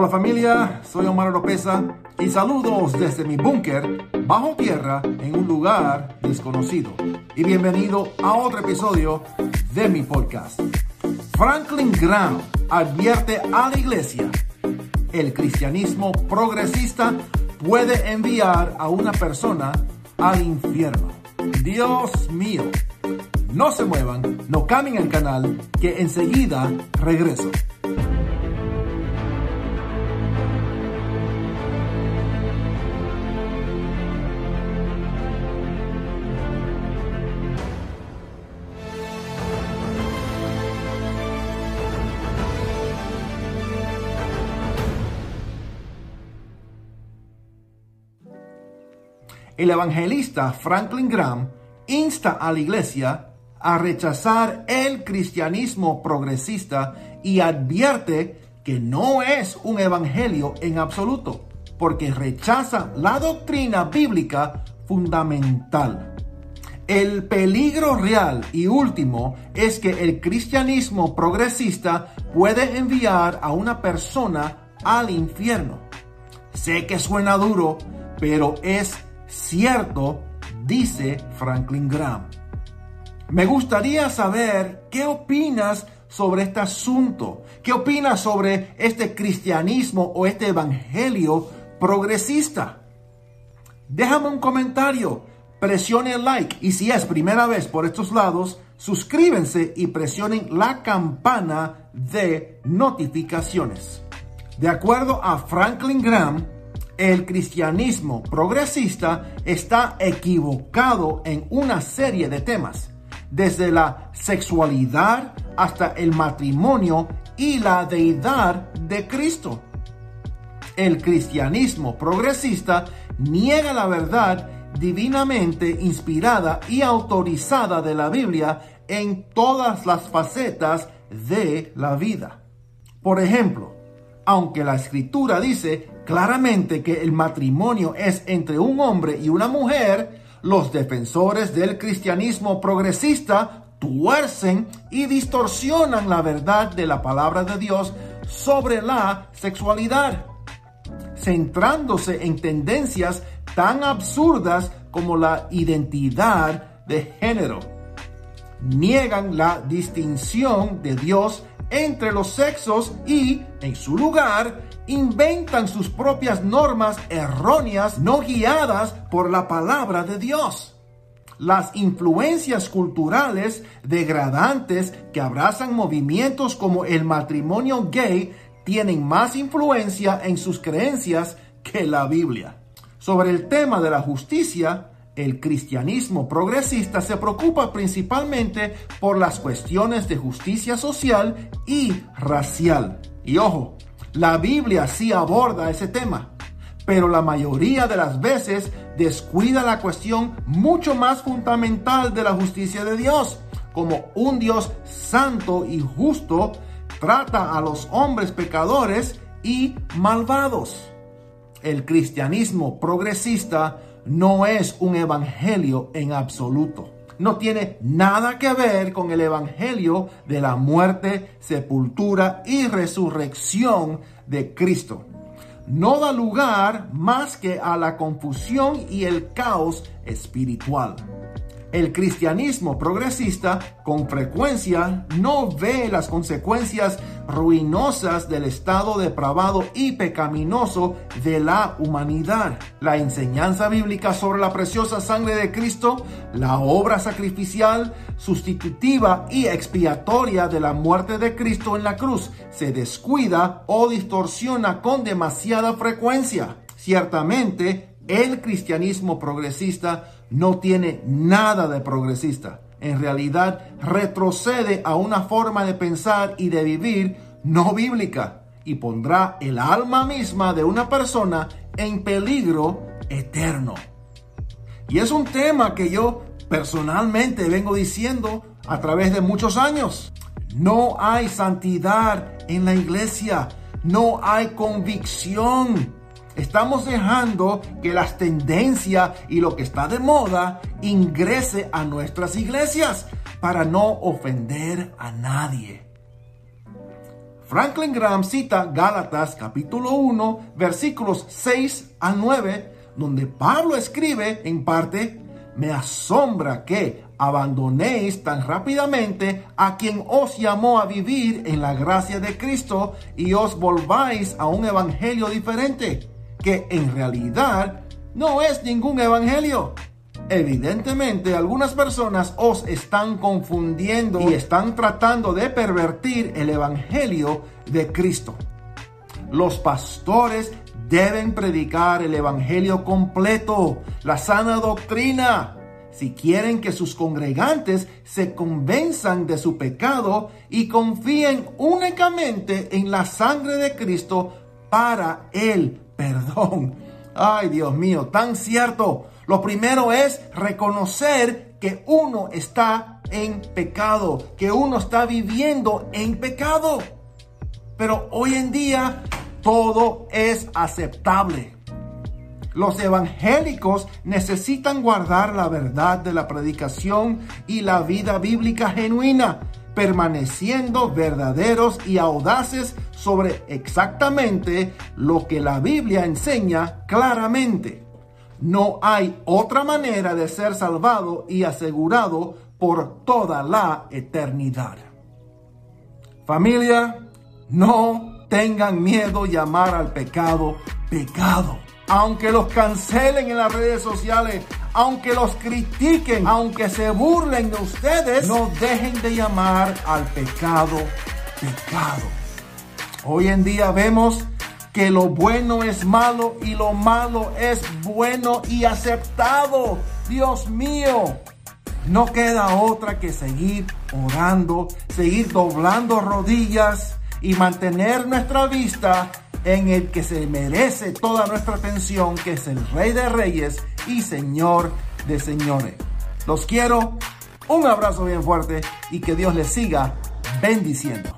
Hola familia, soy Omar Oropesa y saludos desde mi búnker bajo tierra en un lugar desconocido. Y bienvenido a otro episodio de mi podcast. Franklin Graham advierte a la iglesia, el cristianismo progresista puede enviar a una persona al infierno. Dios mío, no se muevan, no cambien el canal, que enseguida regreso. El evangelista Franklin Graham insta a la iglesia a rechazar el cristianismo progresista y advierte que no es un evangelio en absoluto, porque rechaza la doctrina bíblica fundamental. El peligro real y último es que el cristianismo progresista puede enviar a una persona al infierno. Sé que suena duro, pero es cierto, dice Franklin Graham. Me gustaría saber qué opinas sobre este asunto. ¿Qué opinas sobre este cristianismo o este evangelio progresista? Déjame un comentario, presione el like y si es primera vez por estos lados, suscríbense y presionen la campana de notificaciones. De acuerdo a Franklin Graham, el cristianismo progresista está equivocado en una serie de temas, desde la sexualidad hasta el matrimonio y la deidad de Cristo. El cristianismo progresista niega la verdad divinamente inspirada y autorizada de la Biblia en todas las facetas de la vida. Por ejemplo, aunque la escritura dice claramente que el matrimonio es entre un hombre y una mujer, los defensores del cristianismo progresista tuercen y distorsionan la verdad de la palabra de Dios sobre la sexualidad, centrándose en tendencias tan absurdas como la identidad de género. Niegan la distinción de Dios entre los sexos y, en su lugar, inventan sus propias normas erróneas no guiadas por la palabra de Dios. Las influencias culturales degradantes que abrazan movimientos como el matrimonio gay tienen más influencia en sus creencias que la Biblia. Sobre el tema de la justicia, el cristianismo progresista se preocupa principalmente por las cuestiones de justicia social y racial. Y ojo, la Biblia sí aborda ese tema, pero la mayoría de las veces descuida la cuestión mucho más fundamental de la justicia de Dios, como un Dios santo y justo trata a los hombres pecadores y malvados. El cristianismo progresista no es un evangelio en absoluto no tiene nada que ver con el Evangelio de la muerte, sepultura y resurrección de Cristo. No da lugar más que a la confusión y el caos espiritual. El cristianismo progresista con frecuencia no ve las consecuencias ruinosas del estado depravado y pecaminoso de la humanidad. La enseñanza bíblica sobre la preciosa sangre de Cristo, la obra sacrificial, sustitutiva y expiatoria de la muerte de Cristo en la cruz, se descuida o distorsiona con demasiada frecuencia. Ciertamente, el cristianismo progresista no tiene nada de progresista. En realidad retrocede a una forma de pensar y de vivir no bíblica y pondrá el alma misma de una persona en peligro eterno. Y es un tema que yo personalmente vengo diciendo a través de muchos años. No hay santidad en la iglesia, no hay convicción. Estamos dejando que las tendencias y lo que está de moda ingrese a nuestras iglesias para no ofender a nadie. Franklin Graham cita Gálatas capítulo 1 versículos 6 a 9 donde Pablo escribe en parte, me asombra que abandonéis tan rápidamente a quien os llamó a vivir en la gracia de Cristo y os volváis a un evangelio diferente, que en realidad no es ningún evangelio. Evidentemente algunas personas os están confundiendo y están tratando de pervertir el evangelio de Cristo. Los pastores deben predicar el Evangelio completo, la sana doctrina, si quieren que sus congregantes se convenzan de su pecado y confíen únicamente en la sangre de Cristo para el perdón. Ay, Dios mío, tan cierto. Lo primero es reconocer que uno está en pecado, que uno está viviendo en pecado. Pero hoy en día todo es aceptable. Los evangélicos necesitan guardar la verdad de la predicación y la vida bíblica genuina, permaneciendo verdaderos y audaces sobre exactamente lo que la Biblia enseña claramente. No hay otra manera de ser salvado y asegurado por toda la eternidad. Familia, no tengan miedo llamar al pecado pecado. Aunque los cancelen en las redes sociales, aunque los critiquen, aunque se burlen de ustedes, no dejen de llamar al pecado pecado. Hoy en día vemos que lo bueno es malo y lo malo es bueno y aceptado. Dios mío, no queda otra que seguir orando, seguir doblando rodillas y mantener nuestra vista en el que se merece toda nuestra atención, que es el Rey de Reyes y Señor de Señores. Los quiero, un abrazo bien fuerte y que Dios les siga bendiciendo.